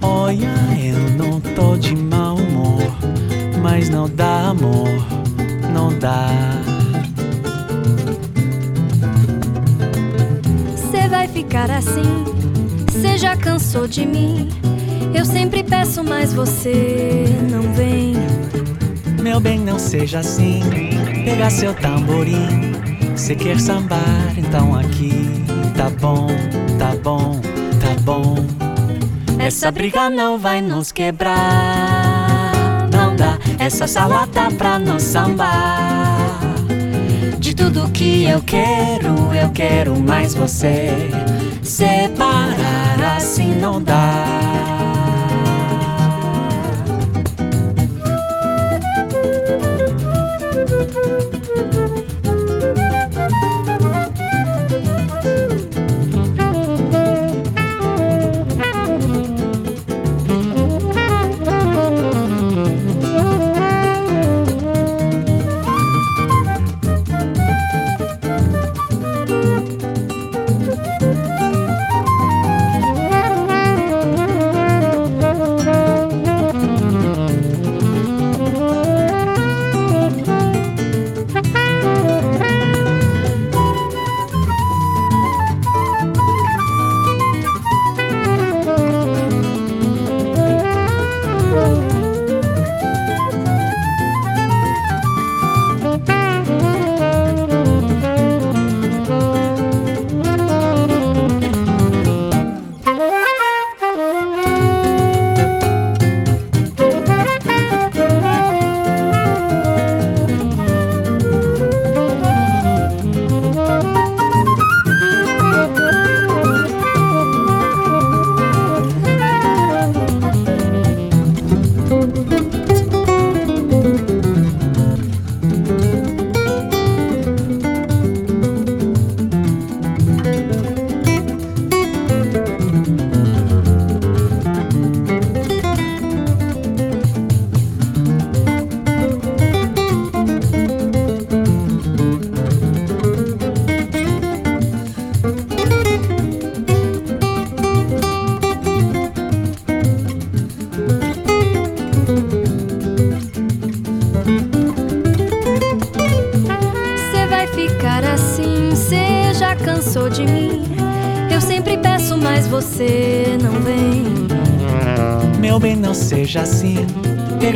Olha, eu não tô de mau humor, mas não dá amor, não dá. Você vai ficar assim, você já cansou de mim. Eu sempre peço, mas você não vem. Meu bem, não seja assim. Pega seu tamborim. Se quer sambar, então aqui tá bom, tá bom, bom. Essa briga não vai nos quebrar. Não dá essa salada pra nos sambar. De tudo que eu quero, eu quero mais você. Separar assim não dá.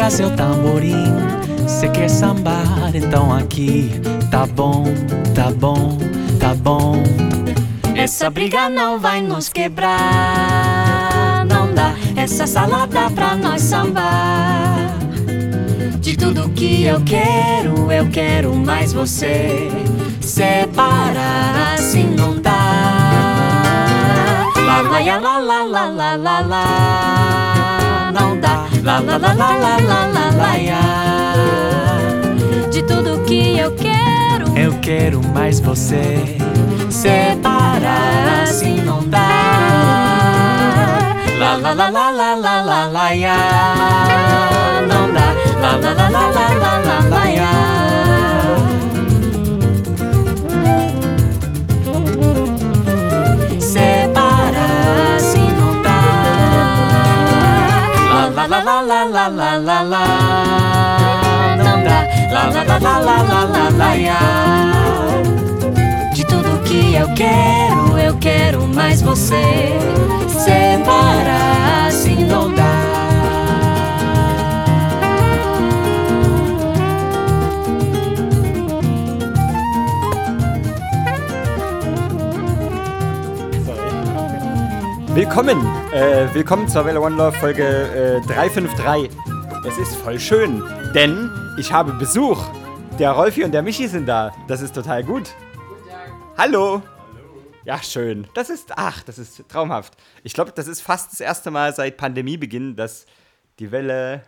Pega seu tamborim. Se quer sambar, então aqui tá bom, tá bom, tá bom. Essa briga não vai nos quebrar. Não dá essa salada pra nós sambar. De tudo que eu quero, eu quero mais você. Separar assim não dá. Lá, lá, lá, lá, lá, lá. Não dá. Lá, lá, lá, lá, lá, lá, lá, lá, ya. De tudo que eu quero, Eu quero mais você. Separar assim não dá. Lá, lá, lá, lá, lá, lá, lá, lá, ya. Não dá. Lá, lá, lá, lá, lá, lá, lá, Lá, lá, lá, lá, lá, lá, lá, lá. Não dá. Lá, lá, lá, lá, lá, lá, lá, lá. De tudo que eu quero, eu quero mais você. Separar assim não dá. Willkommen, äh, willkommen zur Welle One Love Folge äh, 353. Es ist voll schön, denn ich habe Besuch. Der Rolfi und der Michi sind da. Das ist total gut. Hallo. Ja, schön. Das ist, ach, das ist traumhaft. Ich glaube, das ist fast das erste Mal seit Pandemiebeginn, dass die Welle.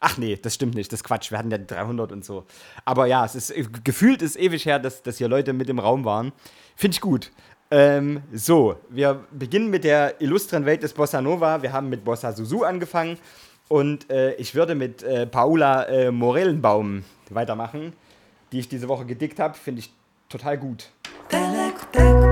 Ach nee, das stimmt nicht, das ist Quatsch. Wir hatten ja die 300 und so. Aber ja, es ist gefühlt ist ewig her, dass, dass hier Leute mit im Raum waren. Finde ich gut. Ähm, so, wir beginnen mit der illustren Welt des Bossa Nova. Wir haben mit Bossa Susu angefangen Und äh, ich würde mit äh, Paula äh, Morellenbaum weitermachen, die ich diese Woche gedickt habe. Finde ich total gut. Teleco,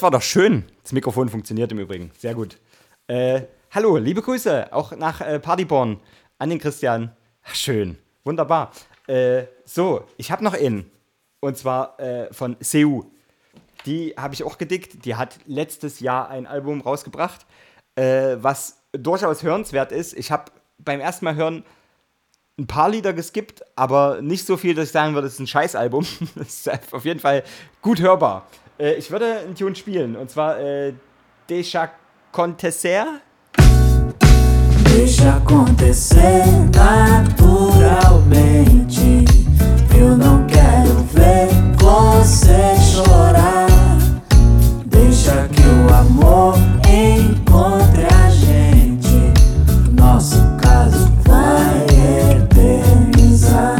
Das war doch schön. Das Mikrofon funktioniert im Übrigen. Sehr gut. Äh, hallo, liebe Grüße, auch nach äh, Partyborn an den Christian. Ach, schön, wunderbar. Äh, so, ich habe noch einen. Und zwar äh, von Seu. Die habe ich auch gedickt. Die hat letztes Jahr ein Album rausgebracht, äh, was durchaus hörenswert ist. Ich habe beim ersten Mal hören ein paar Lieder geskippt, aber nicht so viel, dass ich sagen würde, es ist ein Scheißalbum. Es ist auf jeden Fall gut hörbar. Äh, ich würde einen Tune spielen, und zwar äh, Deixa Acontecer. Deixa acontecer naturalmente. Eu não quero ver você chorar. Deixa que o amor encontre a gente. Nosso caso vai eternizar.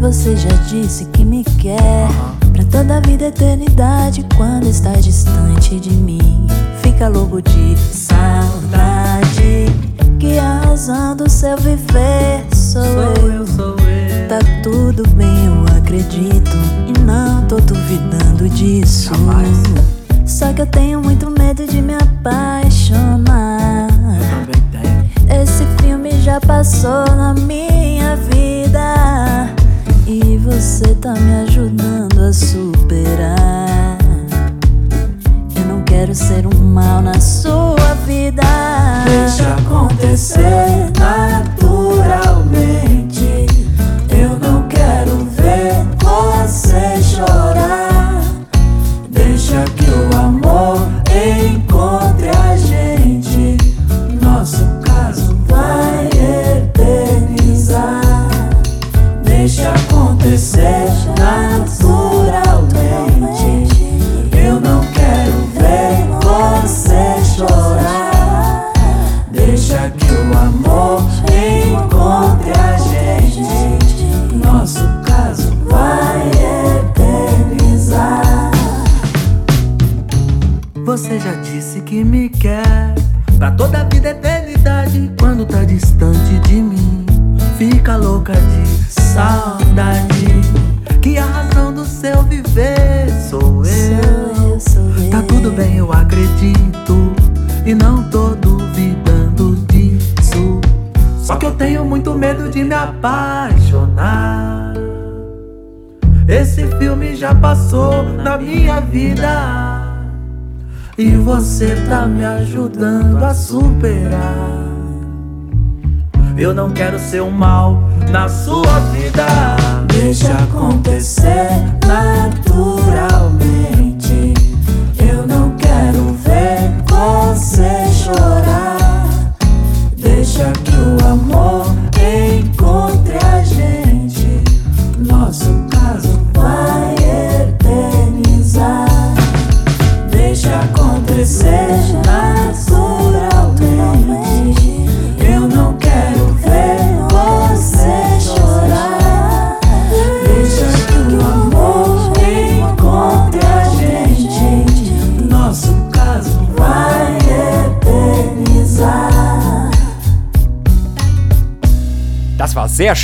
Você já disse que me quer. Pra toda a vida, eternidade Quando estás distante de mim Fica louco de saudade. Que a razão do seu viver sou, sou eu, sou eu. Tá tudo bem, eu acredito. E não tô duvidando disso. Jamais. Só que eu tenho muito medo de me apaixonar. Esse filme já passou na minha vida e você tá me ajudando a superar. Eu não quero ser um mal na sua vida. Deixa acontecer naturalmente. Eu não quero ver você Você já disse que me quer pra toda a vida, eternidade. Quando tá distante de mim, fica louca de saudade. Que a razão do seu viver sou eu. Sou eu, sou eu. Tá tudo bem, eu acredito. E não tô duvidando disso. Só que eu tenho muito medo de me apaixonar. Esse filme já passou na minha vida. E você tá me ajudando a superar. Eu não quero ser um mal na sua vida. Deixa acontecer naturalmente. Eu não quero ver você chorar. Deixa que o amor encontre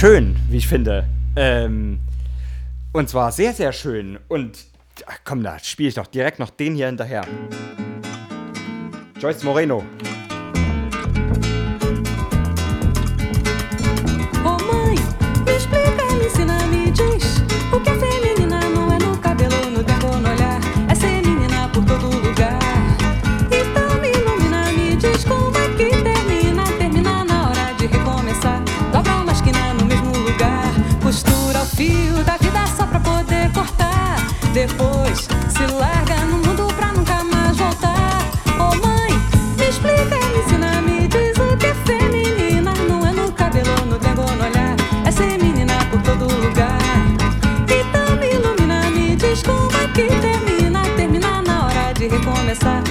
schön, wie ich finde. Ähm, und zwar sehr, sehr schön. Und ach, komm, da spiele ich doch direkt noch den hier hinterher. Joyce Moreno. Depois. Se larga no mundo pra nunca mais voltar. Ô mãe, me explica, me ensina, me diz o que é feminina Não é no cabelo, no tempo, no olhar. É ser menina por todo lugar. Então me ilumina, me diz como é que termina. Termina na hora de recomeçar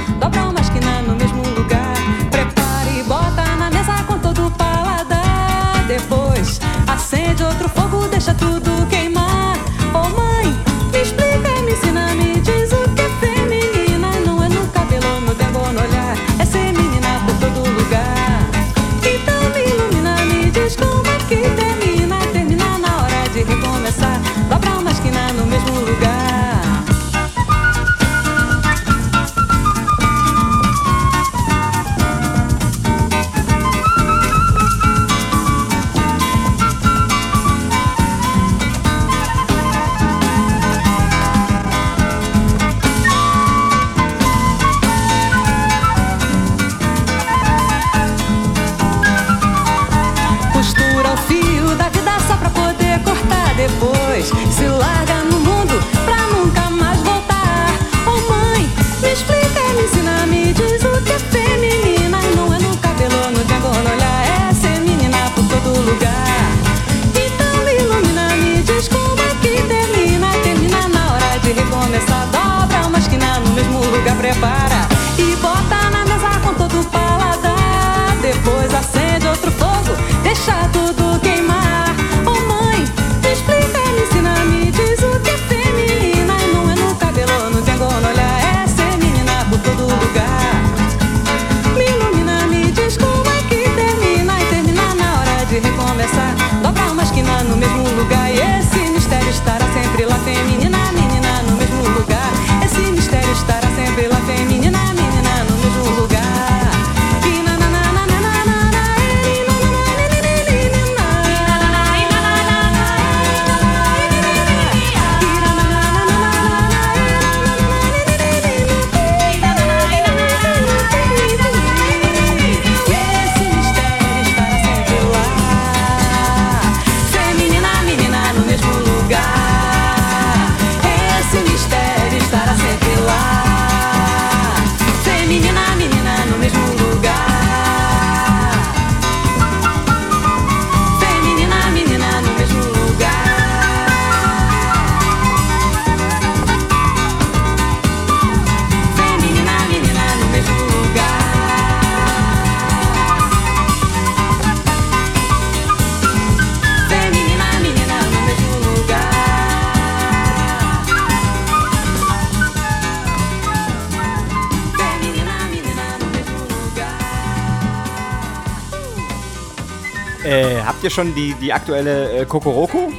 habt ihr schon die, die aktuelle äh, Kokoroko?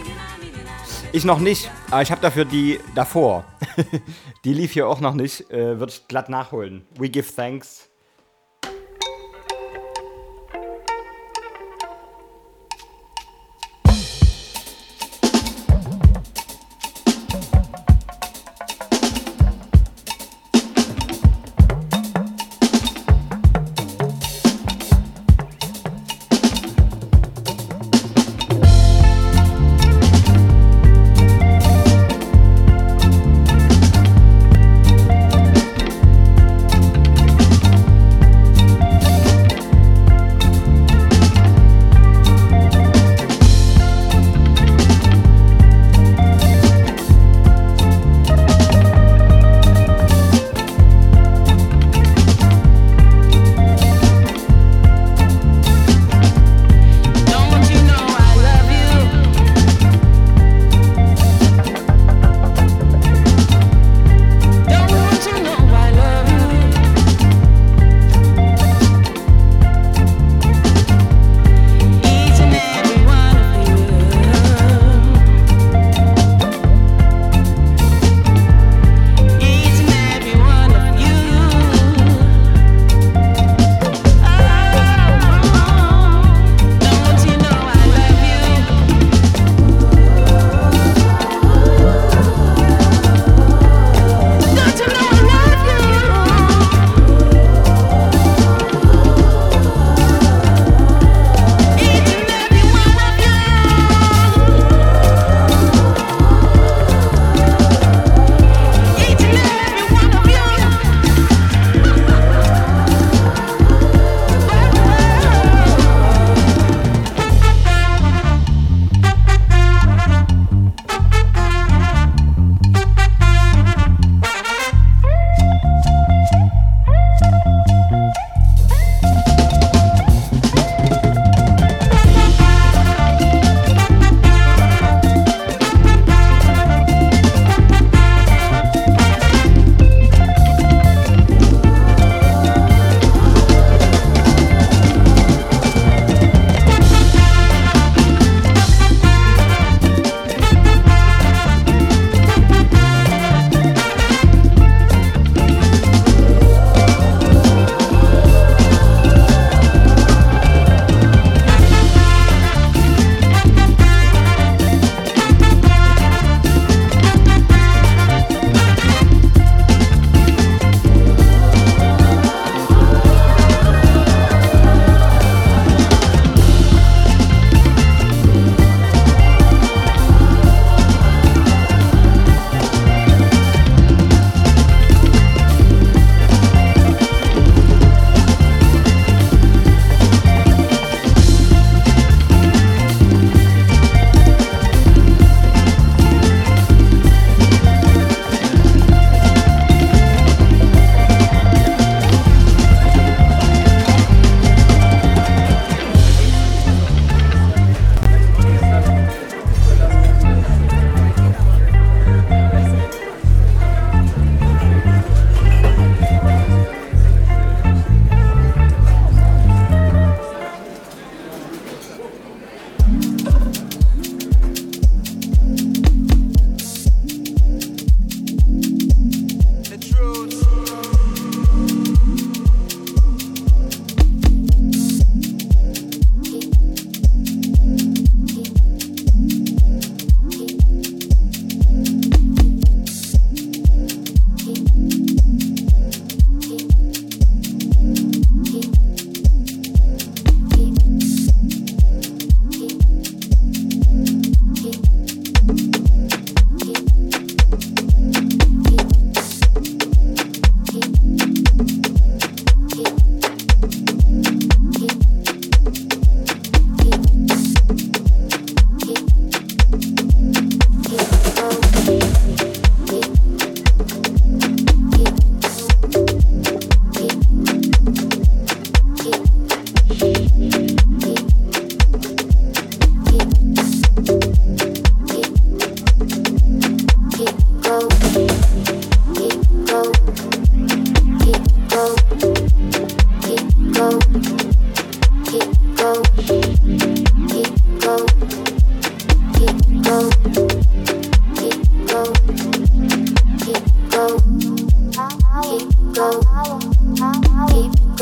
Ich noch nicht, aber ich habe dafür die davor. die lief hier auch noch nicht. Äh, Würde ich glatt nachholen. We give thanks.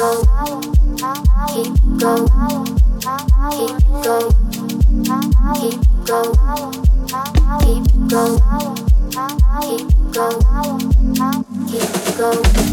going, keep going, keep going, keep going, keep going, keep going, keep going.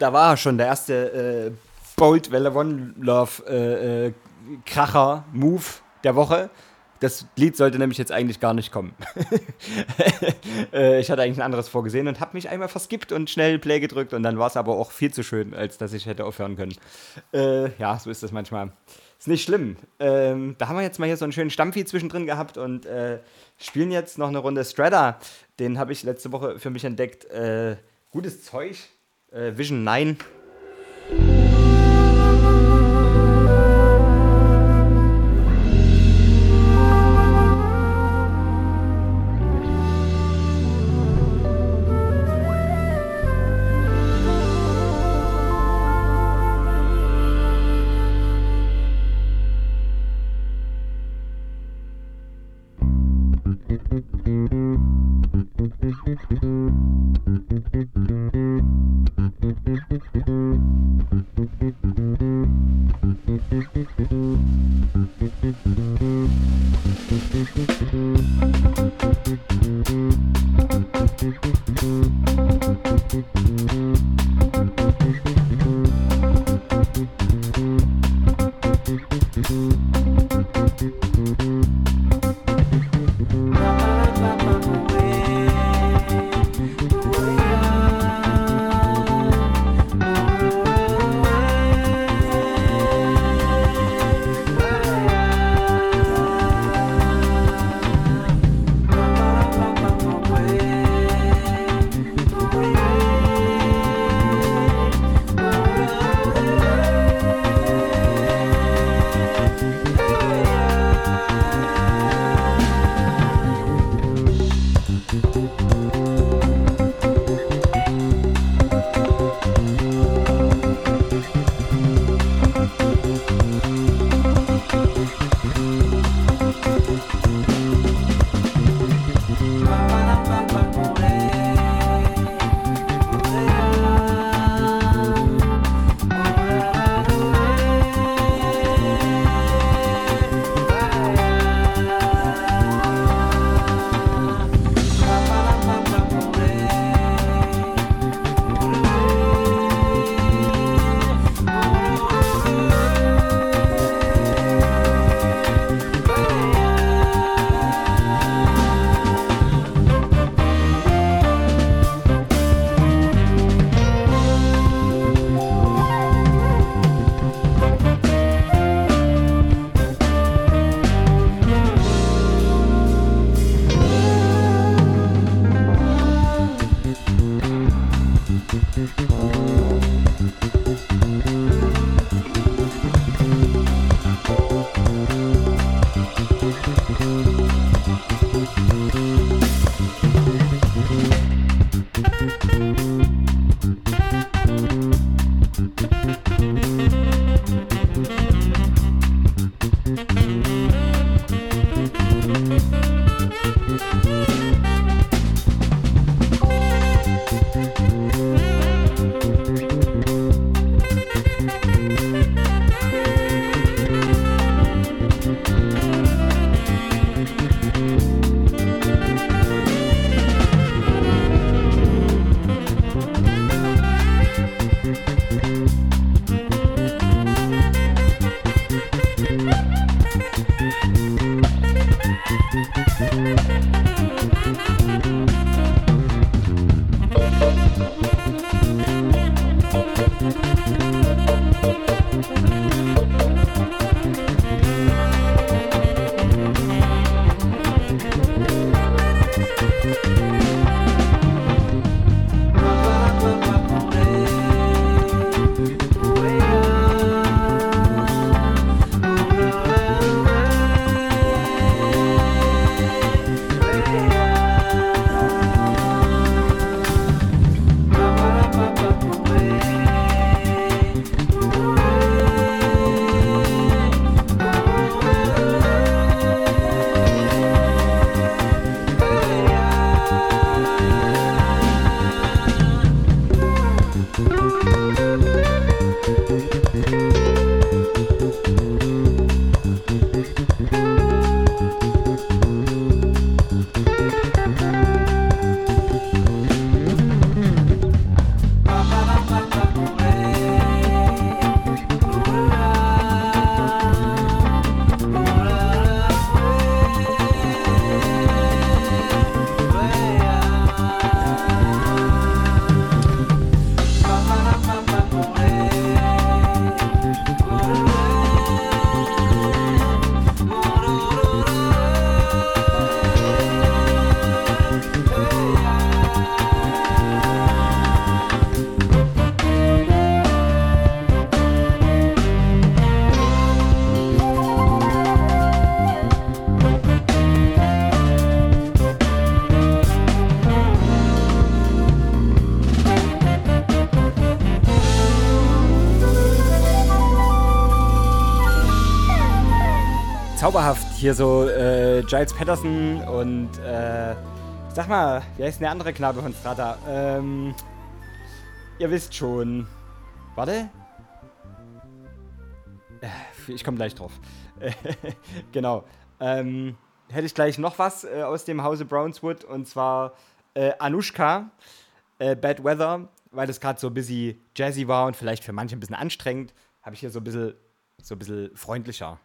Da war schon der erste äh, Bold One Love äh, äh, Kracher Move der Woche. Das Lied sollte nämlich jetzt eigentlich gar nicht kommen. äh, ich hatte eigentlich ein anderes vorgesehen und habe mich einmal verskippt und schnell Play gedrückt und dann war es aber auch viel zu schön, als dass ich hätte aufhören können. Äh, ja, so ist das manchmal. Ist nicht schlimm. Ähm, da haben wir jetzt mal hier so einen schönen Stampfi zwischendrin gehabt und äh, spielen jetzt noch eine Runde Strata. Den habe ich letzte Woche für mich entdeckt. Äh, gutes Zeug. Äh, Vision 9. Hier so äh, Giles Patterson und äh, sag mal, wer ist denn der andere Knabe von Strata? Ähm, ihr wisst schon. Warte. Äh, ich komme gleich drauf. genau. Ähm, hätte ich gleich noch was äh, aus dem Hause Brownswood und zwar äh, Anushka, äh, Bad Weather, weil das gerade so ein bisschen jazzy war und vielleicht für manche ein bisschen anstrengend, habe ich hier so ein bisschen, so ein bisschen freundlicher.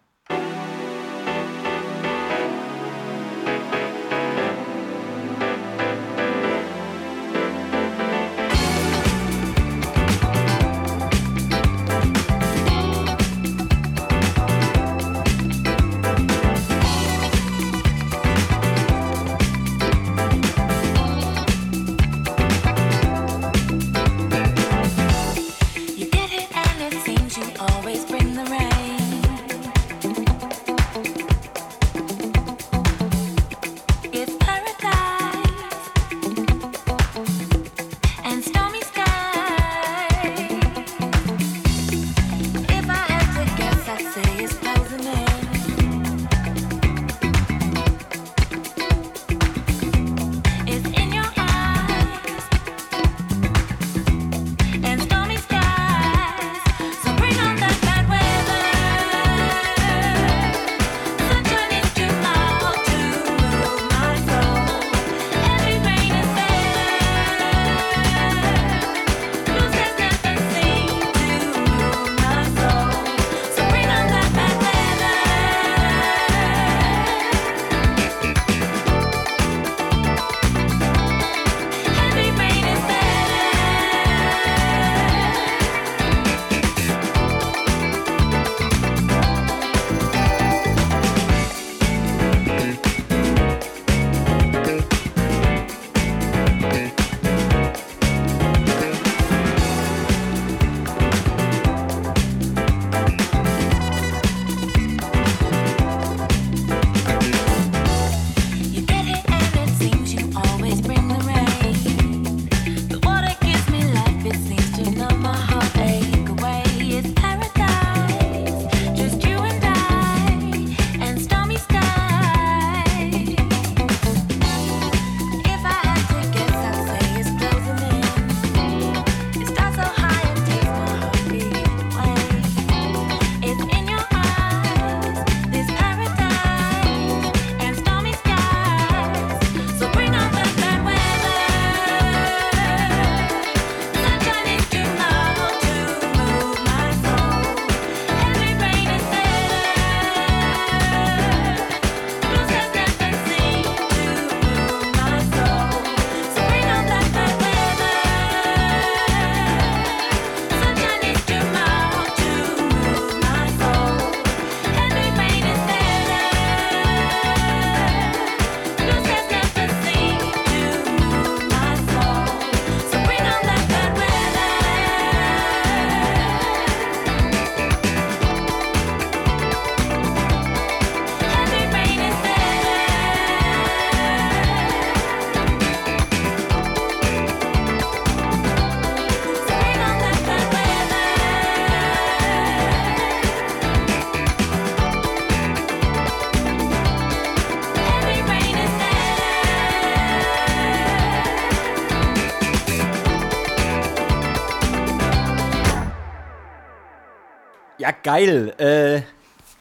Geil. Äh,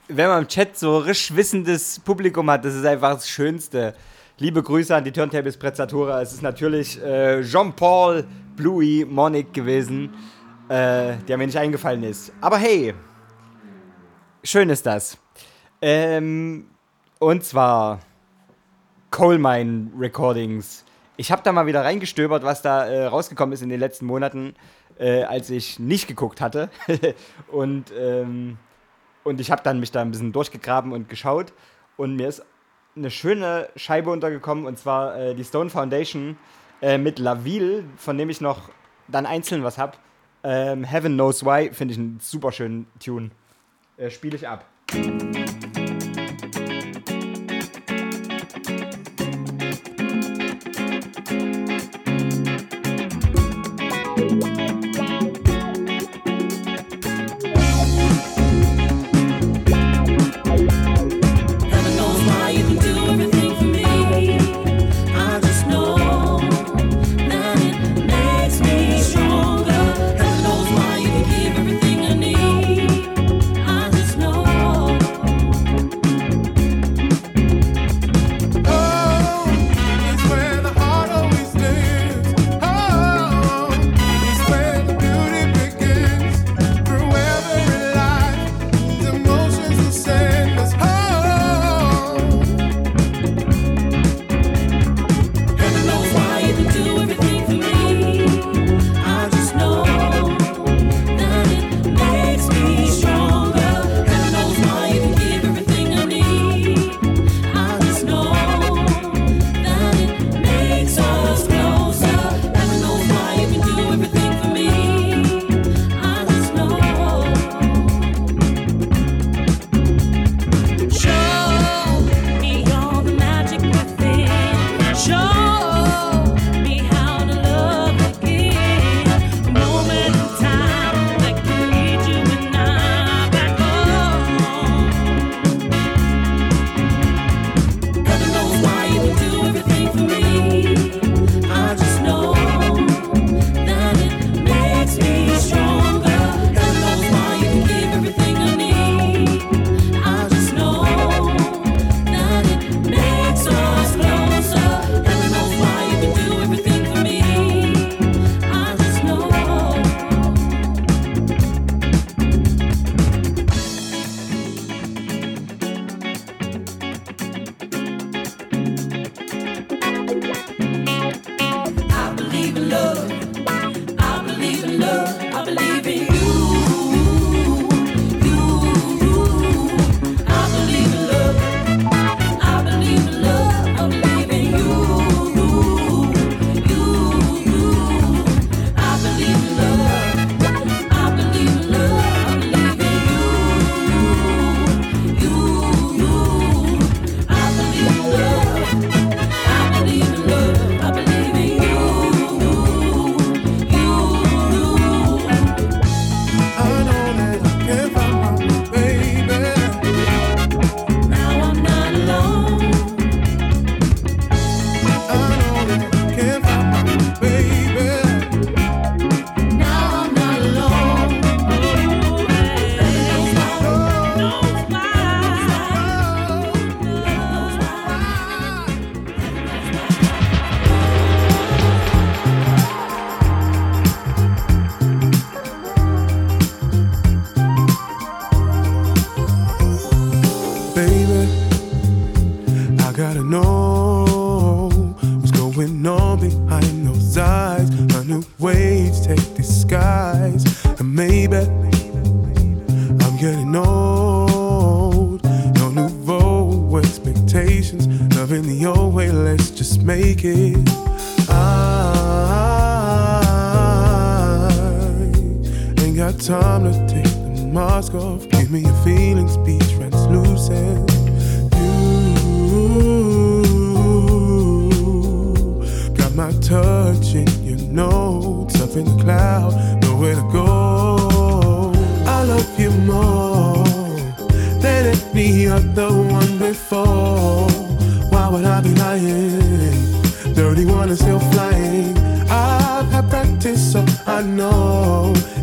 wenn man im Chat so risch wissendes Publikum hat, das ist einfach das Schönste. Liebe Grüße an die Turntables Prezzatura. Es ist natürlich äh, Jean-Paul Bluey Monic gewesen, äh, der mir nicht eingefallen ist. Aber hey, schön ist das. Ähm, und zwar Coal Mine Recordings. Ich habe da mal wieder reingestöbert, was da äh, rausgekommen ist in den letzten Monaten, äh, als ich nicht geguckt hatte. und, ähm, und ich habe dann mich da ein bisschen durchgegraben und geschaut. Und mir ist eine schöne Scheibe untergekommen, und zwar äh, die Stone Foundation äh, mit Laville, von dem ich noch dann einzeln was habe. Ähm, Heaven Knows Why finde ich einen super schönen Tune. Äh, Spiele ich ab.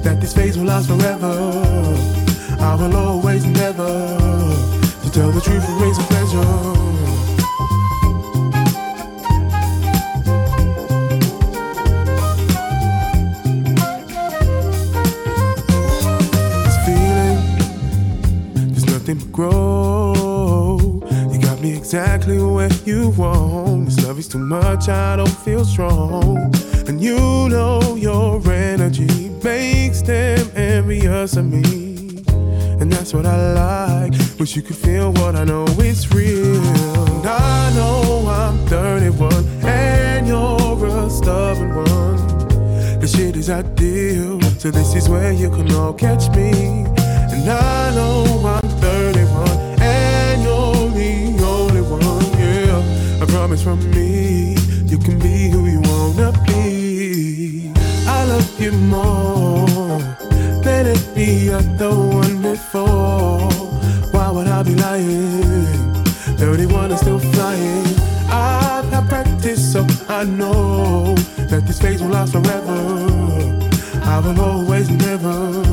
That this phase will last forever. I will always never to tell the truth and raise a pleasure. This feeling, there's nothing but grow. You got me exactly where you want. This love is too much, I don't feel strong. And you know your energy makes them envious of me. And that's what I like. Wish you could feel what I know is real. And I know I'm 31 and you're a stubborn one. The shit is ideal, so this is where you can all catch me. And I know I'm 31 and you're the only one, yeah. I promise from me, you can be who you wanna be. You more than any other one before. Why would I be lying? 31 is still flying. I've had practice, so I know that this phase will last forever. I will always never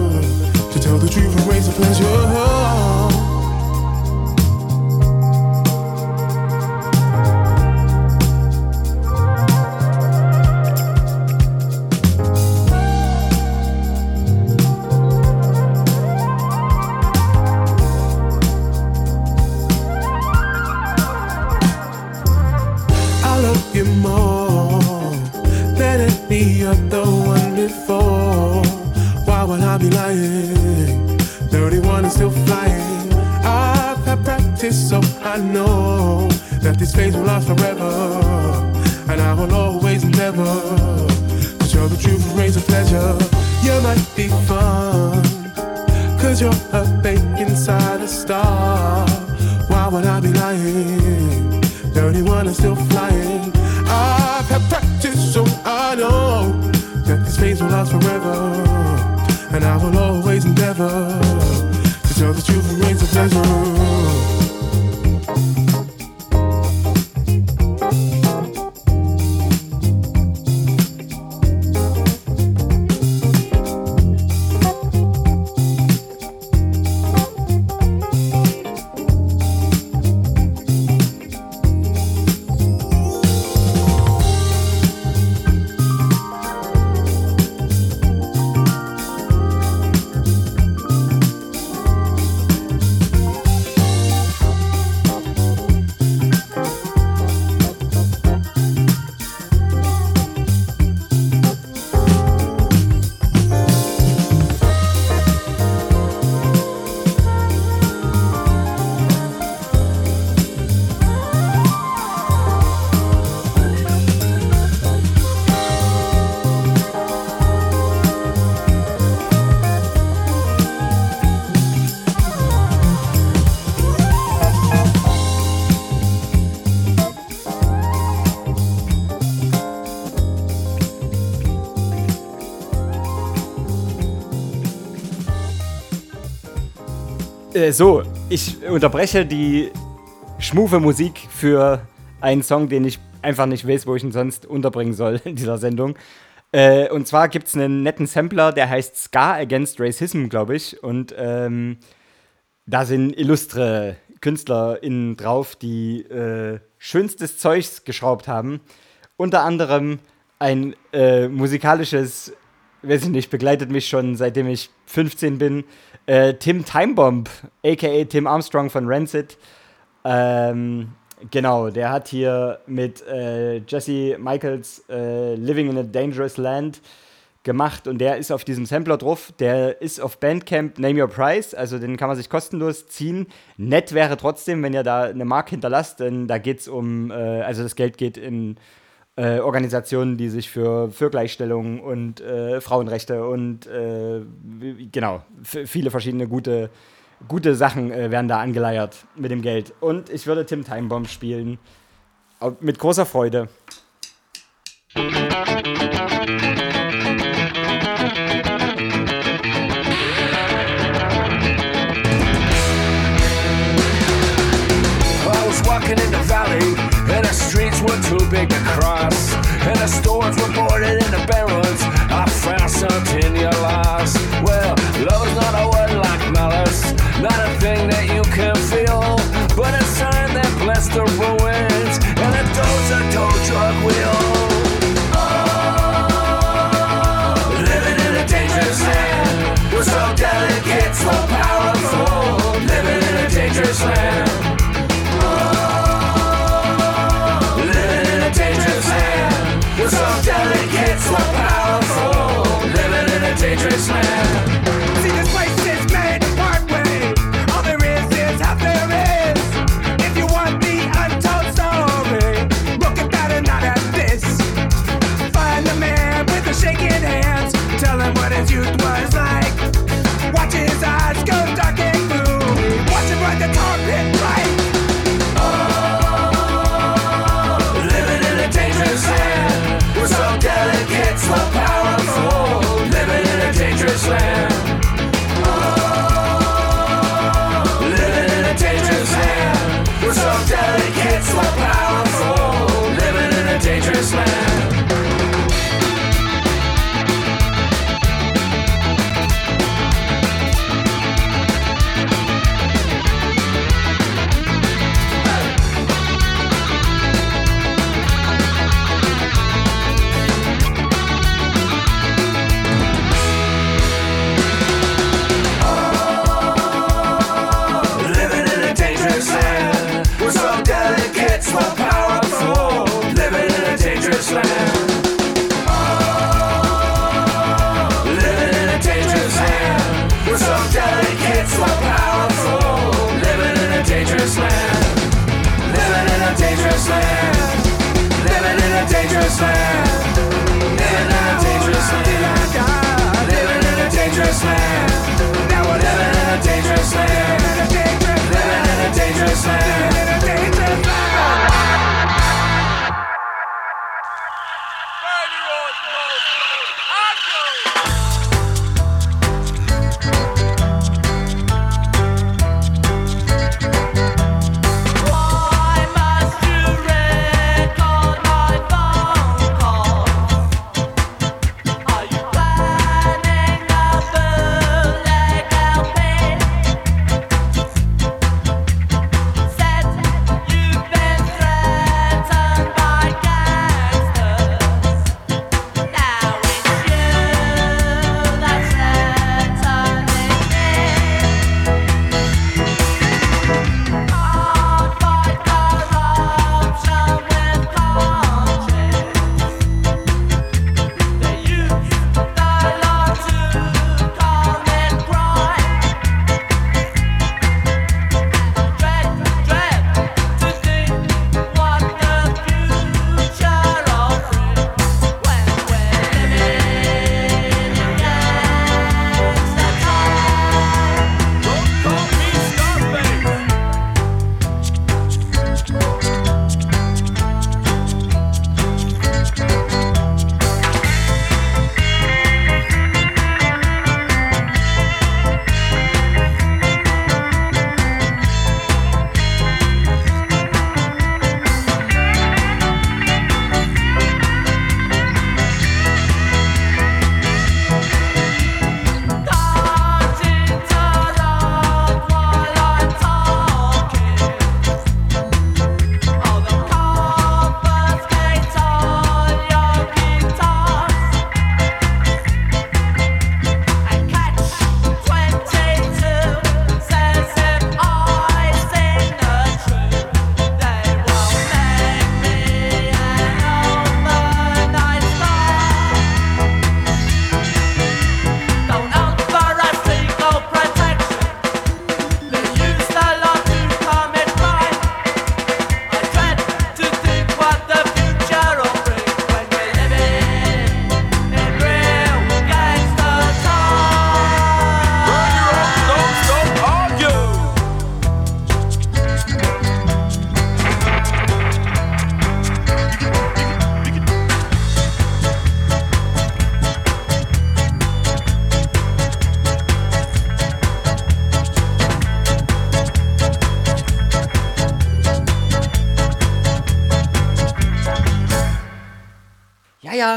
to tell the truth and raise the pleasure. I know that this phase will last forever. And I will always endeavor to show the truth and raise a pleasure. You might be fun, cause you're a babe inside a star. Why would I be lying? 31 is still flying. I've had practice, so I know that this phase will last forever. And I will always endeavor to tell the truth and raise the pleasure. Äh, so, ich unterbreche die schmufe Musik für einen Song, den ich einfach nicht weiß, wo ich ihn sonst unterbringen soll in dieser Sendung. Äh, und zwar gibt es einen netten Sampler, der heißt Ska Against Racism, glaube ich. Und ähm, da sind illustre KünstlerInnen drauf, die äh, schönstes Zeugs geschraubt haben. Unter anderem ein äh, musikalisches, weiß ich nicht, begleitet mich schon seitdem ich 15 bin. Äh, Tim Timebomb, aka Tim Armstrong von Rancid. Ähm, Genau, der hat hier mit äh, Jesse Michaels äh, Living in a Dangerous Land gemacht und der ist auf diesem Sampler drauf. Der ist auf Bandcamp Name Your Price, also den kann man sich kostenlos ziehen. Nett wäre trotzdem, wenn ihr da eine Mark hinterlasst, denn da geht es um, äh, also das Geld geht in äh, Organisationen, die sich für, für Gleichstellung und äh, Frauenrechte und äh, genau, viele verschiedene gute, gute Sachen äh, werden da angeleiert mit dem Geld. Und ich würde Tim Timebomb spielen. Mit großer Freude. I was walking in the valley, and the streets were too big to cross, stores were boarded in the barrels.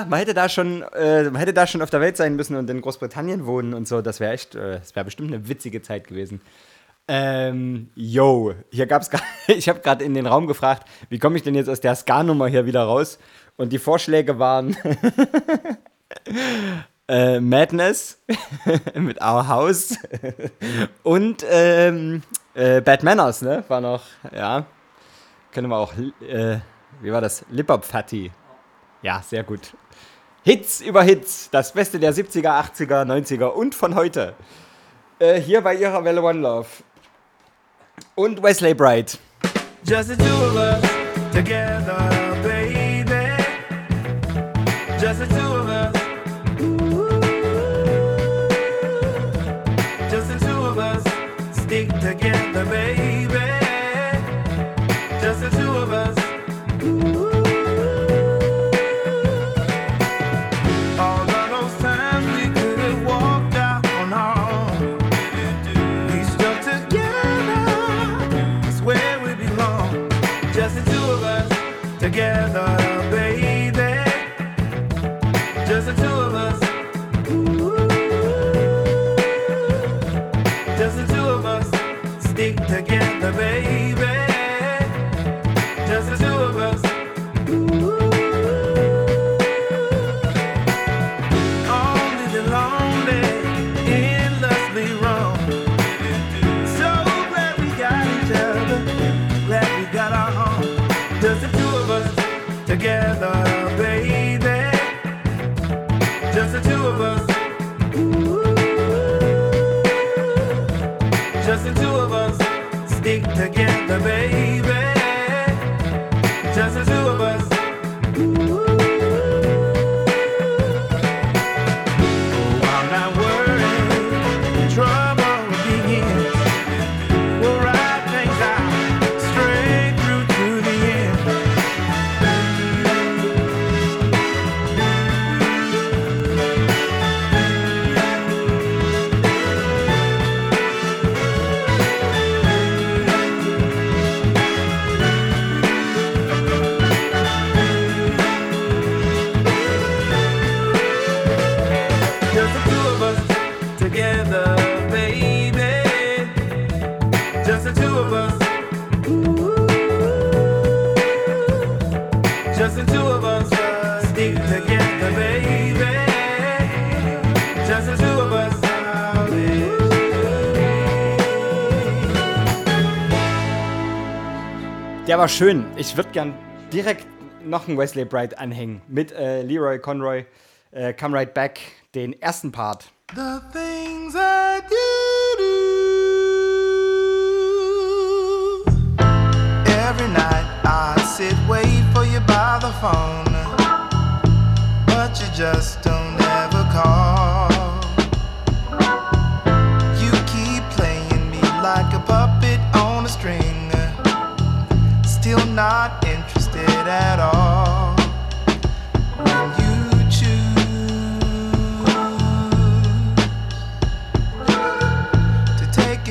Man hätte da schon, äh, man hätte da schon auf der Welt sein müssen und in Großbritannien wohnen und so. Das wäre echt, äh, das wäre bestimmt eine witzige Zeit gewesen. Ähm, yo, hier gab's gar, ich habe gerade in den Raum gefragt, wie komme ich denn jetzt aus der Ska-Nummer hier wieder raus? Und die Vorschläge waren äh, Madness mit Our House und ähm, äh, Bad Manners, ne? War noch, ja. Können wir auch, äh, wie war das? Lip Fatty. Ja, sehr gut. Hits über Hits. Das Beste der 70er, 80er, 90er und von heute. Äh, hier bei ihrer Welle One Love. Und Wesley Bright. Just the two of us together, baby. Just the two together, Der war schön. Ich würde gern direkt noch einen Wesley Bright anhängen. Mit äh, Leroy Conroy. Äh, Come Right Back. Den ersten Part. The things that you do. Every night I sit, wait for you by the phone. But you just don't ever call. You keep playing me like a Still not interested at all. When you choose to take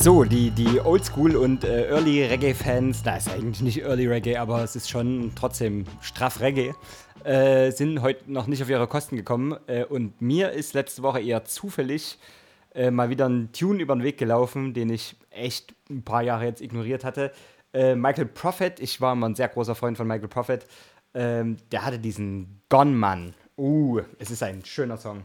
So, die, die Oldschool- und äh, Early Reggae-Fans, da ist eigentlich nicht Early Reggae, aber es ist schon trotzdem straff Reggae, äh, sind heute noch nicht auf ihre Kosten gekommen. Äh, und mir ist letzte Woche eher zufällig äh, mal wieder ein Tune über den Weg gelaufen, den ich echt ein paar Jahre jetzt ignoriert hatte. Äh, Michael Prophet, ich war immer ein sehr großer Freund von Michael Prophet, ähm, der hatte diesen Gone Man. Uh, es ist ein schöner Song.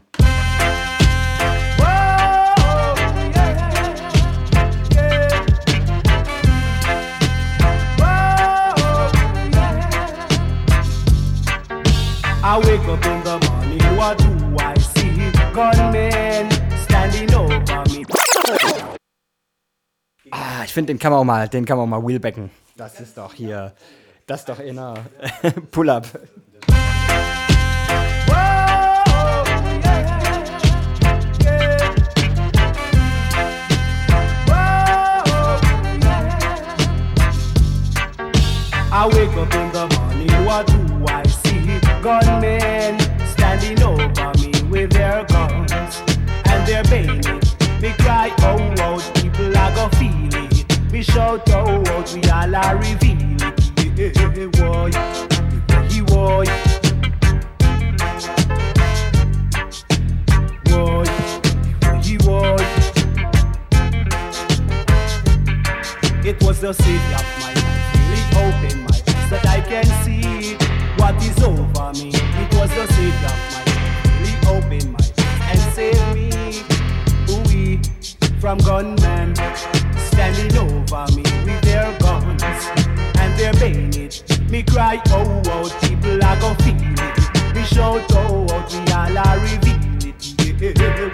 I wake up in the morning, what do I see? Gunmen standing over me. Ah, ich finde, den kann man auch mal, den kann man auch mal wheelbacken. Das ist doch hier, das ist doch inner Pull-up. I wake up in the morning, what do I? Gunmen standing over me with their guns and their bayonets. Me cry, oh, oh, people are gonna feel it. Me shout, oh, oh, we all are reveal it. Yeah, boy, he boy. He boy. It was the city of my life, really opened my eyes that I can see what is over me. It was the savior of my really opened my eyes and saved me. Ooh, from gunmen standing over me with their guns and their bayonets. Me cry, oh, oh, people are gonna feel it. Me shout, oh, oh, we all are reveal it. Yeah,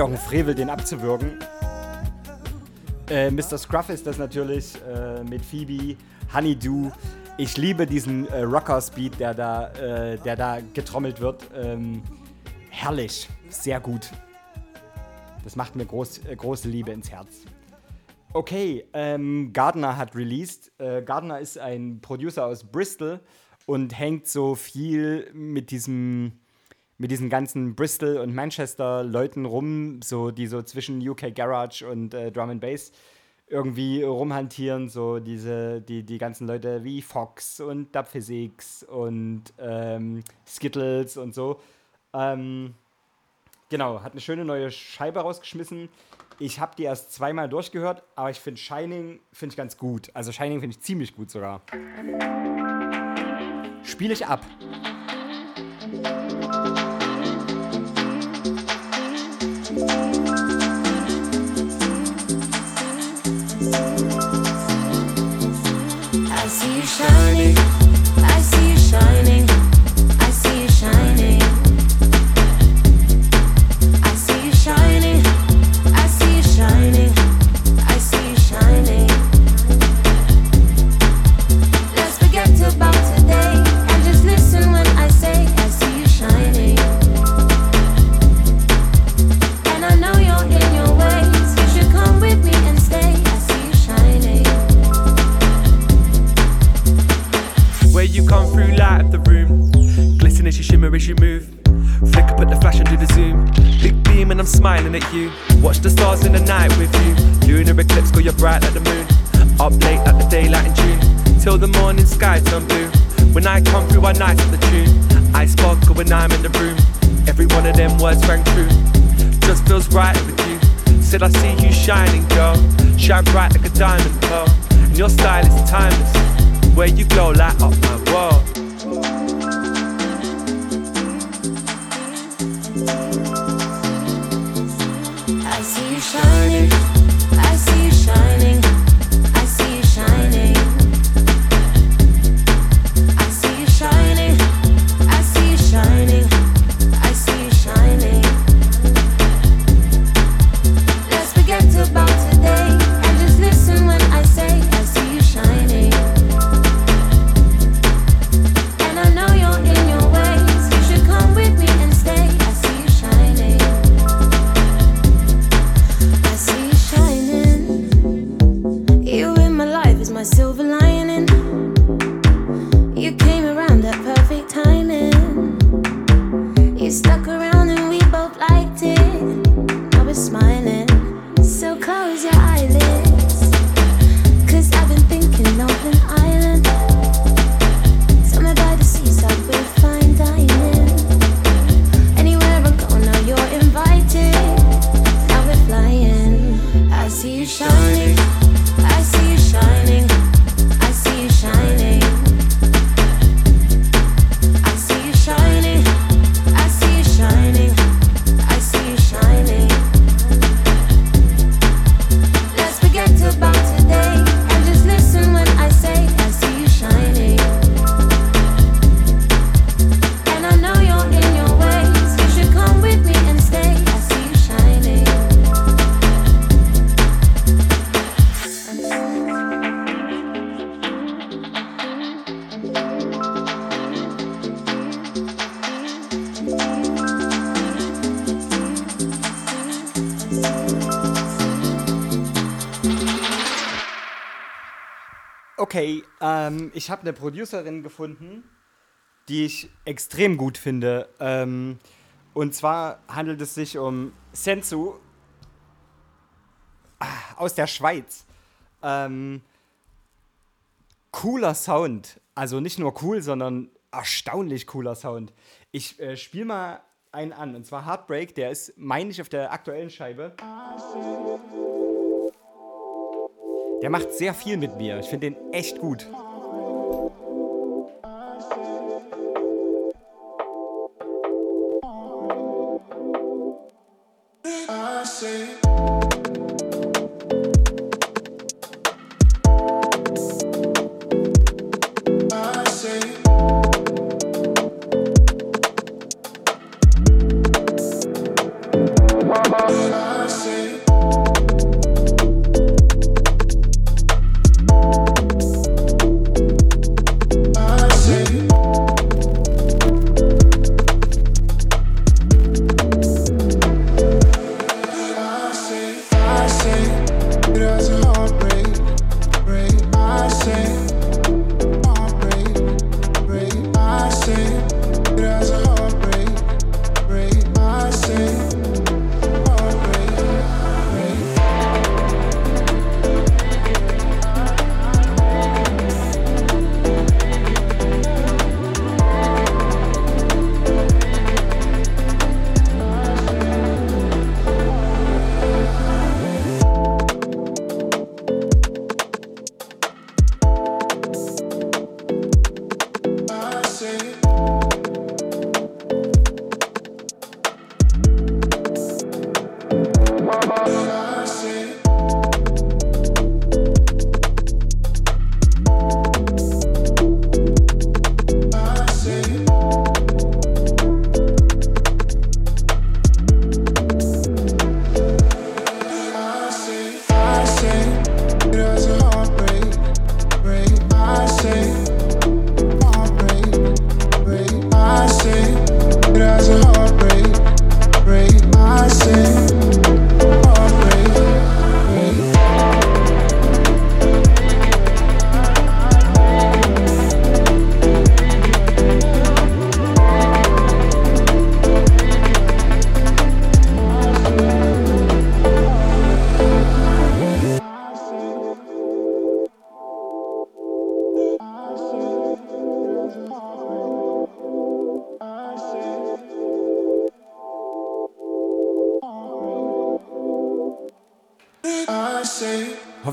eigentlich auch ein Frevel, den abzuwürgen. Äh, Mr. Scruff ist das natürlich äh, mit Phoebe, Honeydew. Ich liebe diesen äh, Rocker-Speed, der, da, äh, der da getrommelt wird. Ähm, herrlich, sehr gut. Das macht mir groß, äh, große Liebe ins Herz. Okay, ähm, Gardner hat released. Äh, Gardner ist ein Producer aus Bristol und hängt so viel mit diesem mit diesen ganzen Bristol und Manchester Leuten rum, so die so zwischen UK Garage und äh, Drum and Bass irgendwie rumhantieren, so diese die die ganzen Leute wie Fox und Dub Physics und ähm, Skittles und so. Ähm, genau, hat eine schöne neue Scheibe rausgeschmissen. Ich habe die erst zweimal durchgehört, aber ich finde Shining finde ich ganz gut. Also Shining finde ich ziemlich gut sogar. Spiele ich ab. Shining. I see you shining. Ich habe eine Producerin gefunden, die ich extrem gut finde. Ähm, und zwar handelt es sich um Sensu ah, aus der Schweiz. Ähm, cooler Sound. Also nicht nur cool, sondern erstaunlich cooler Sound. Ich äh, spiele mal einen an. Und zwar Heartbreak. Der ist, meine ich, auf der aktuellen Scheibe. Der macht sehr viel mit mir. Ich finde den echt gut.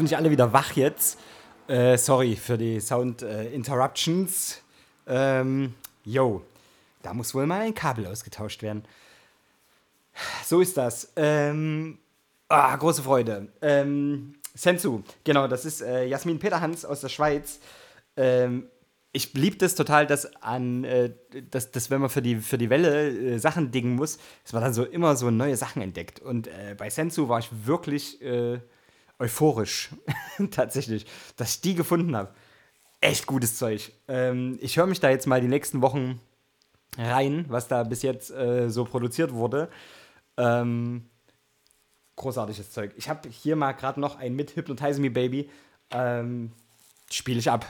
Hoffentlich alle wieder wach jetzt. Äh, sorry für die Sound äh, Interruptions. Ähm, yo, da muss wohl mal ein Kabel ausgetauscht werden. So ist das. Ähm, ah, große Freude. Ähm, Sensu, genau, das ist äh, Jasmin Peterhans aus der Schweiz. Ähm, ich liebe das total, dass an, äh, dass, dass wenn man für die, für die Welle äh, Sachen dingen muss, dass man dann so immer so neue Sachen entdeckt. Und äh, bei Sensu war ich wirklich äh, euphorisch, tatsächlich, dass ich die gefunden habe. Echt gutes Zeug. Ähm, ich höre mich da jetzt mal die nächsten Wochen rein, was da bis jetzt äh, so produziert wurde. Ähm, großartiges Zeug. Ich habe hier mal gerade noch ein mit Hypnotize Me Baby. Ähm, Spiele ich ab.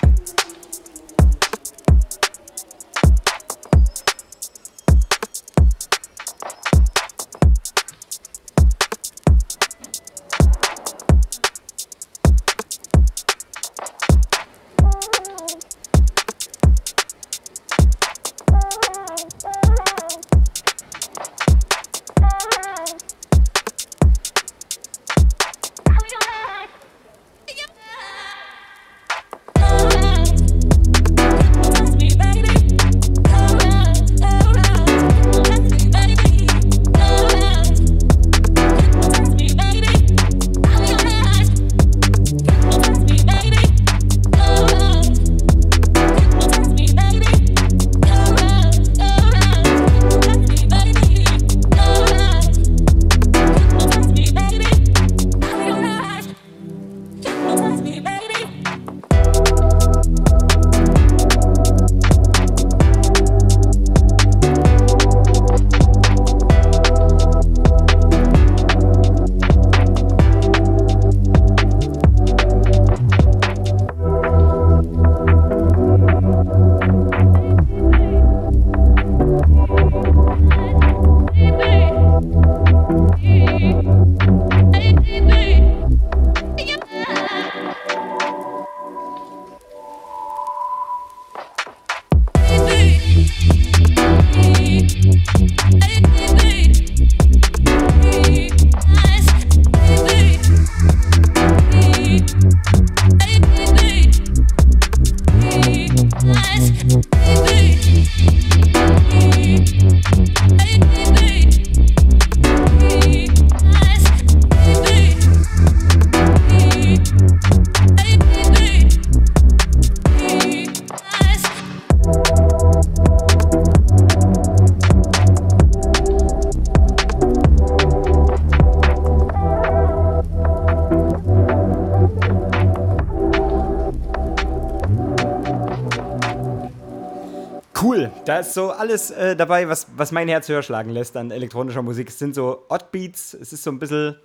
Da ist so alles äh, dabei, was, was mein Herz höher schlagen lässt an elektronischer Musik. Es sind so Oddbeats, es ist so ein bisschen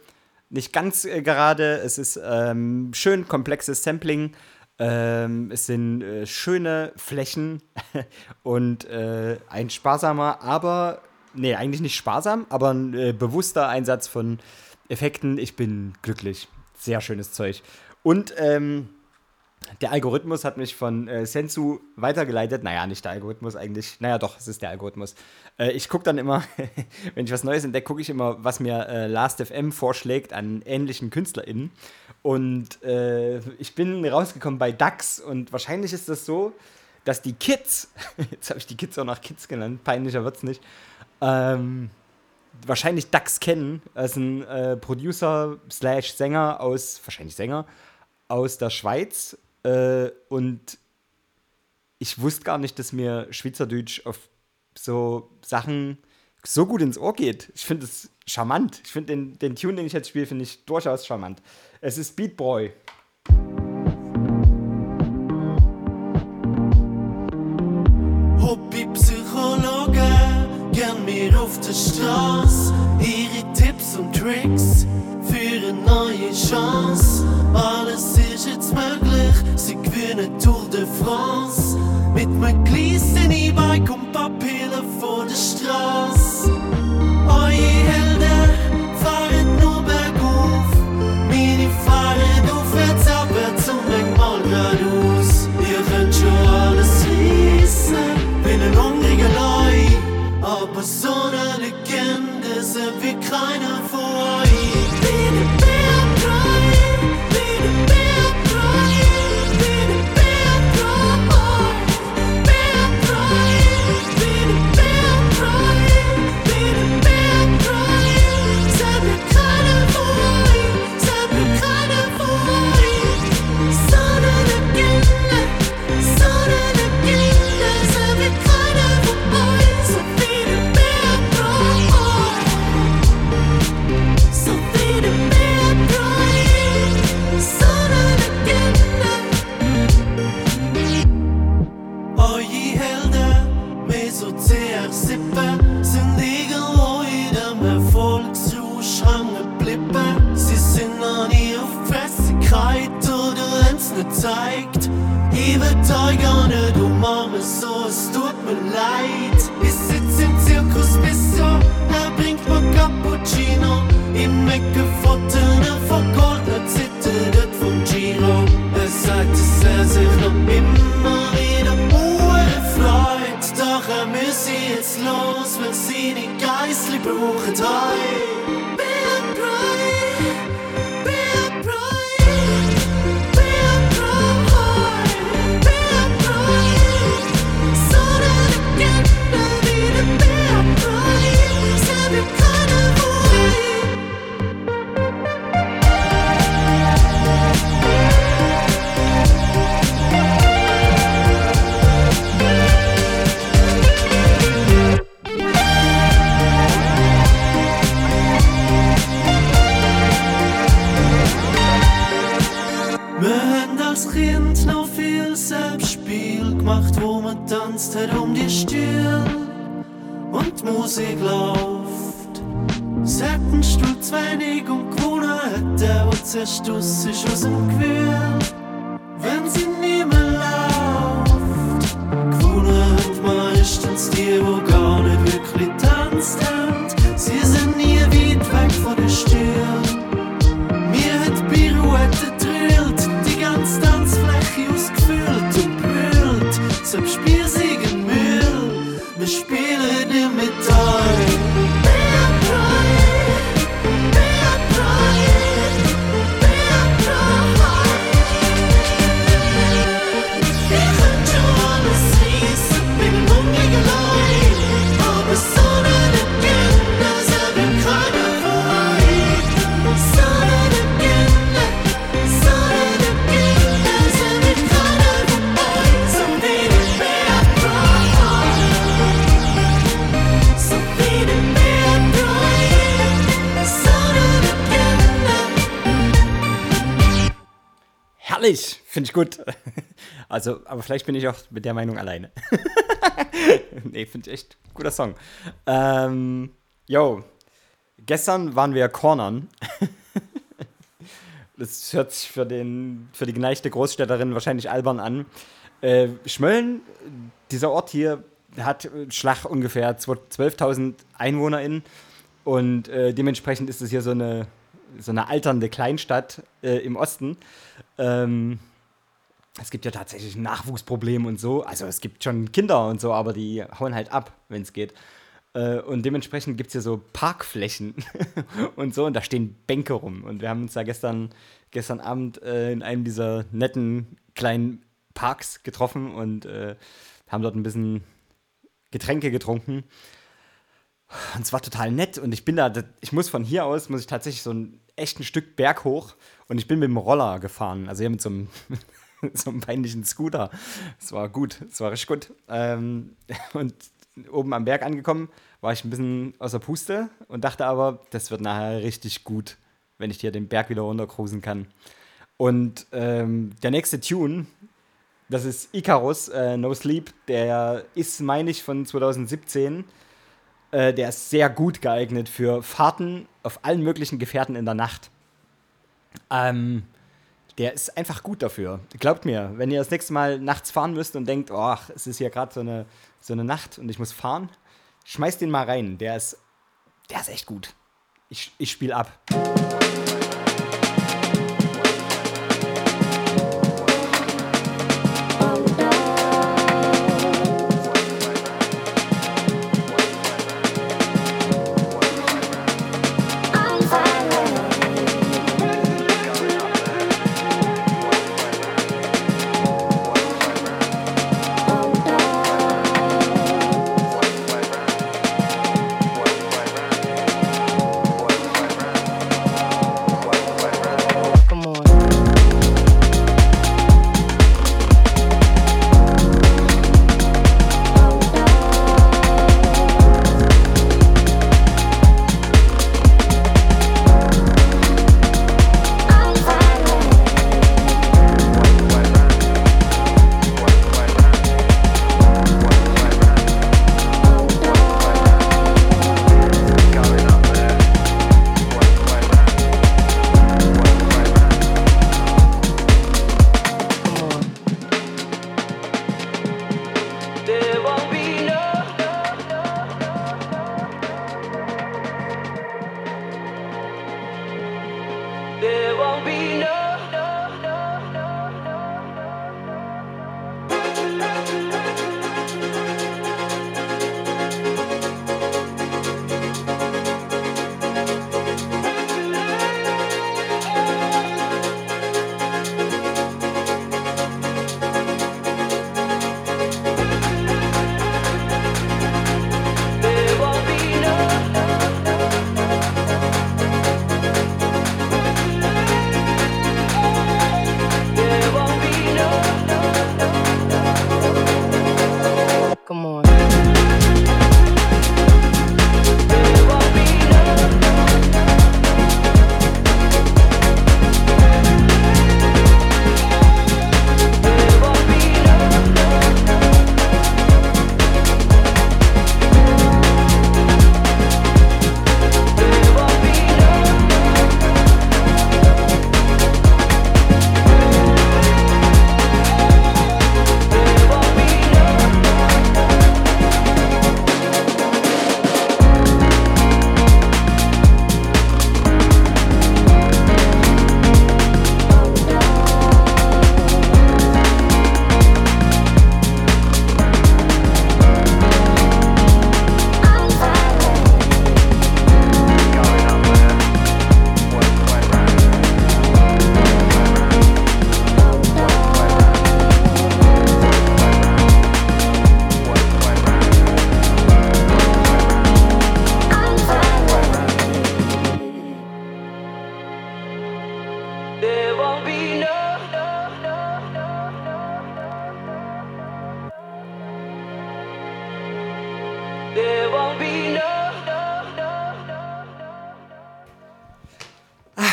nicht ganz äh, gerade, es ist ähm, schön komplexes Sampling, ähm, es sind äh, schöne Flächen und äh, ein sparsamer, aber, nee, eigentlich nicht sparsam, aber ein äh, bewusster Einsatz von Effekten. Ich bin glücklich. Sehr schönes Zeug. Und, ähm, der Algorithmus hat mich von äh, Sensu weitergeleitet. Naja, nicht der Algorithmus eigentlich. Naja, doch, es ist der Algorithmus. Äh, ich gucke dann immer, wenn ich was Neues entdecke, gucke ich immer, was mir äh, Last.fm vorschlägt an ähnlichen KünstlerInnen. Und äh, ich bin rausgekommen bei DAX und wahrscheinlich ist das so, dass die Kids, jetzt habe ich die Kids auch nach Kids genannt, peinlicher wird's nicht, ähm, wahrscheinlich DAX kennen, als ein äh, Producer slash Sänger aus, wahrscheinlich Sänger, aus der Schweiz. Äh, und ich wusste gar nicht, dass mir Schweizerdeutsch auf so Sachen so gut ins Ohr geht. Ich finde es charmant. Ich finde den, den Tune, den ich jetzt spiele, finde ich durchaus charmant. Es ist Beat Boy. Hobbypsychologen gern mir auf der Straße ihre Tipps und Tricks für eine neue Chance. Alles ist jetzt möglich, sie gewinnen Tour de France mit einem kleinen E-Bike und Papieren vor der Straße. Eure Helden fahren nur bergauf, meine fahren aufwärts, abwärts und manchmal geradeaus. Ihr könnt schon alles wissen, bin ein hungriger Leu, aber so eine Legende sind wir keiner Brauchen euch. Wir haben als Kind noch viel Selbstspiel gemacht, wo man tanzt hat um die Stühle und die Musik läuft. Sagtest du zu wenig und gewonnen hat der, der zuerst aus dem Gewühl, Herrlich, finde ich gut. Also, aber vielleicht bin ich auch mit der Meinung alleine. nee, finde ich echt guter Song. Ähm, yo, gestern waren wir Cornern. das hört sich für, den, für die geneigte Großstädterin wahrscheinlich albern an. Äh, Schmölln, dieser Ort hier, hat Schlag ungefähr 12.000 EinwohnerInnen und äh, dementsprechend ist es hier so eine, so eine alternde Kleinstadt äh, im Osten. Ähm, es gibt ja tatsächlich ein Nachwuchsproblem und so. Also es gibt schon Kinder und so, aber die hauen halt ab, wenn es geht. Äh, und dementsprechend gibt es hier so Parkflächen und so und da stehen Bänke rum. Und wir haben uns da gestern, gestern Abend äh, in einem dieser netten kleinen Parks getroffen und äh, haben dort ein bisschen Getränke getrunken. Und es war total nett und ich bin da, ich muss von hier aus, muss ich tatsächlich so ein echten Stück Berg hoch und ich bin mit dem Roller gefahren, also hier mit so einem, so einem peinlichen Scooter. Es war gut, es war richtig gut. Ähm, und oben am Berg angekommen, war ich ein bisschen außer Puste und dachte aber, das wird nachher richtig gut, wenn ich hier den Berg wieder runtercruisen kann. Und ähm, der nächste Tune, das ist Icarus, äh, No Sleep, der ist, meine ich, von 2017. Äh, der ist sehr gut geeignet für Fahrten auf allen möglichen Gefährten in der Nacht. Ähm, der ist einfach gut dafür. Glaubt mir, wenn ihr das nächste Mal nachts fahren müsst und denkt, oh, es ist hier gerade so eine, so eine Nacht und ich muss fahren, schmeißt den mal rein. Der ist, der ist echt gut. Ich, ich spiele ab.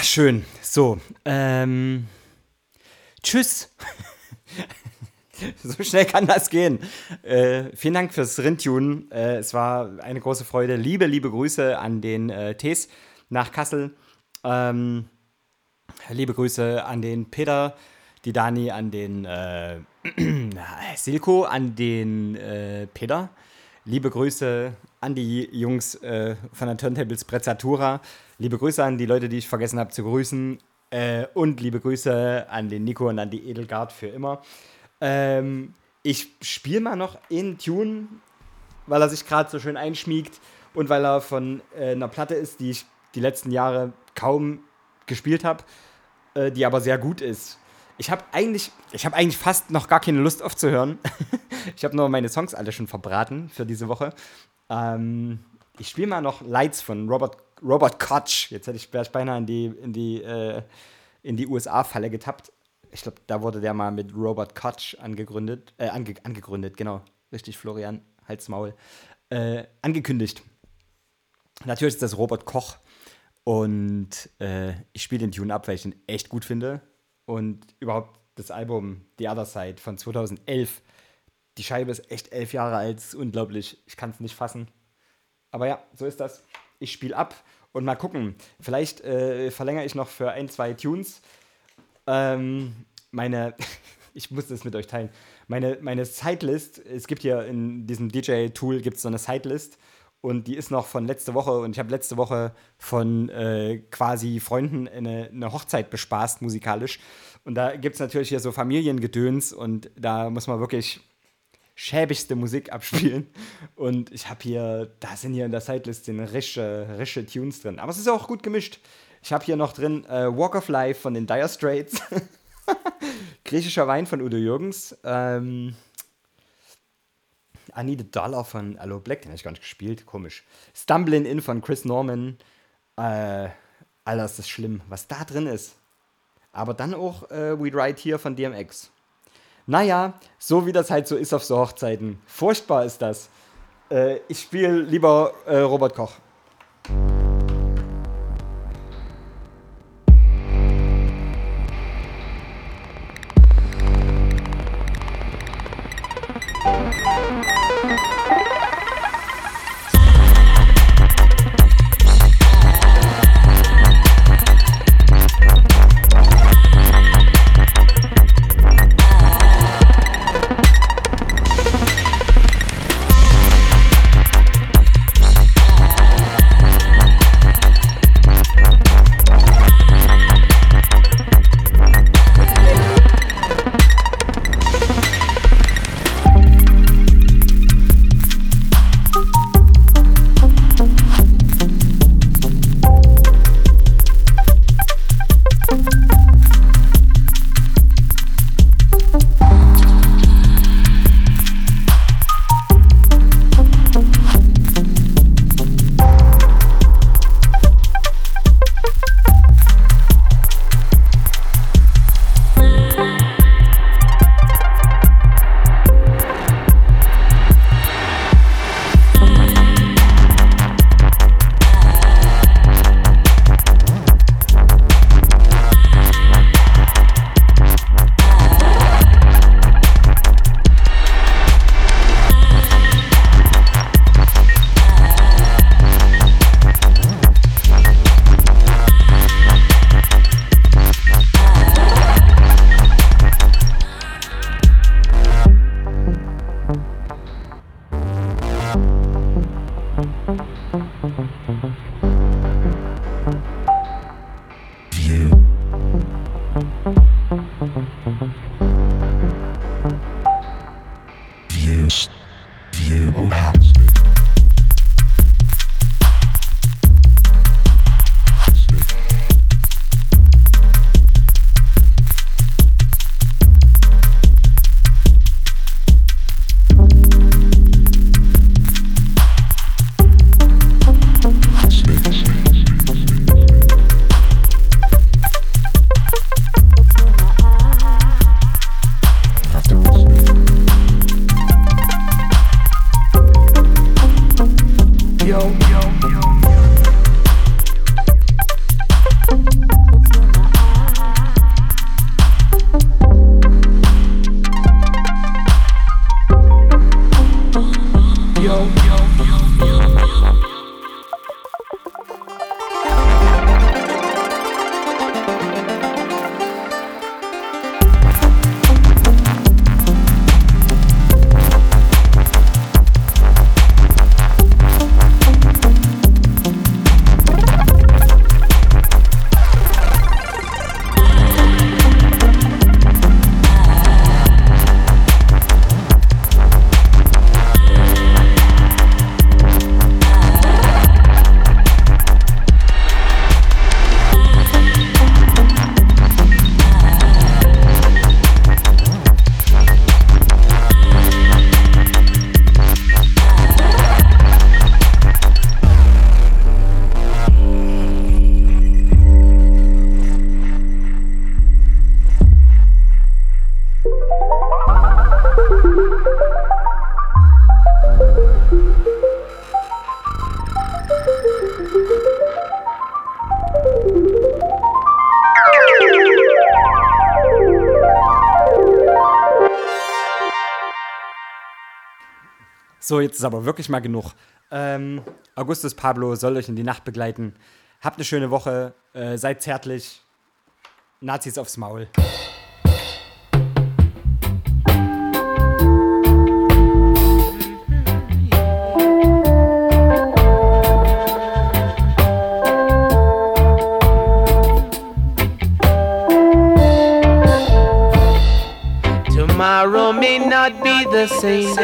Schön. So, ähm. Tschüss. so schnell kann das gehen. Äh, vielen Dank fürs Rintunen. Äh, es war eine große Freude. Liebe, liebe Grüße an den äh, Tees nach Kassel. Ähm, liebe Grüße an den Peter, die Dani, an den äh, Silko, an den äh, Peter. Liebe Grüße an die Jungs äh, von der Turntables Prezzatura. Liebe Grüße an die Leute, die ich vergessen habe zu grüßen. Äh, und liebe Grüße an den Nico und an die Edelgard für immer. Ähm, ich spiele mal noch in Tune, weil er sich gerade so schön einschmiegt und weil er von äh, einer Platte ist, die ich die letzten Jahre kaum gespielt habe, äh, die aber sehr gut ist. Ich habe eigentlich, ich eigentlich fast noch gar keine Lust aufzuhören. ich habe nur meine Songs alle schon verbraten für diese Woche. Ähm, ich spiele mal noch Lights von Robert, Robert Koch. Jetzt hätte ich, beinahe in die, in die, äh, die USA-Falle getappt. Ich glaube, da wurde der mal mit Robert Koch angegründet. Äh, ange, angegründet, genau. Richtig, Florian, Hals Maul. Äh, angekündigt. Natürlich ist das Robert Koch. Und äh, ich spiele den Tune ab, weil ich ihn echt gut finde. Und überhaupt das Album The Other Side von 2011. Die Scheibe ist echt elf Jahre alt, ist unglaublich. Ich kann es nicht fassen. Aber ja, so ist das. Ich spiele ab und mal gucken. Vielleicht äh, verlängere ich noch für ein, zwei Tunes. Ähm, meine, ich muss das mit euch teilen. Meine, meine Sidelist, es gibt hier in diesem DJ-Tool gibt es so eine Sidelist und die ist noch von letzte Woche und ich habe letzte Woche von äh, quasi Freunden eine, eine Hochzeit bespaßt musikalisch und da gibt es natürlich hier so Familiengedöns und da muss man wirklich schäbigste Musik abspielen und ich habe hier, da sind hier in der Sidelist rische, rische Tunes drin, aber es ist auch gut gemischt. Ich habe hier noch drin äh, Walk of Life von den Dire Straits, Griechischer Wein von Udo Jürgens, ähm, I Need a Dollar von Allo Black, den habe ich gar nicht gespielt, komisch. Stumbling In von Chris Norman. Äh, Alter, ist schlimm, was da drin ist. Aber dann auch äh, We Ride Here von DMX. Naja, so wie das halt so ist auf so Hochzeiten. Furchtbar ist das. Äh, ich spiele lieber äh, Robert Koch. So, jetzt ist aber wirklich mal genug. Ähm, Augustus Pablo soll euch in die Nacht begleiten. Habt eine schöne Woche, äh, seid zärtlich. Nazis aufs Maul. The same.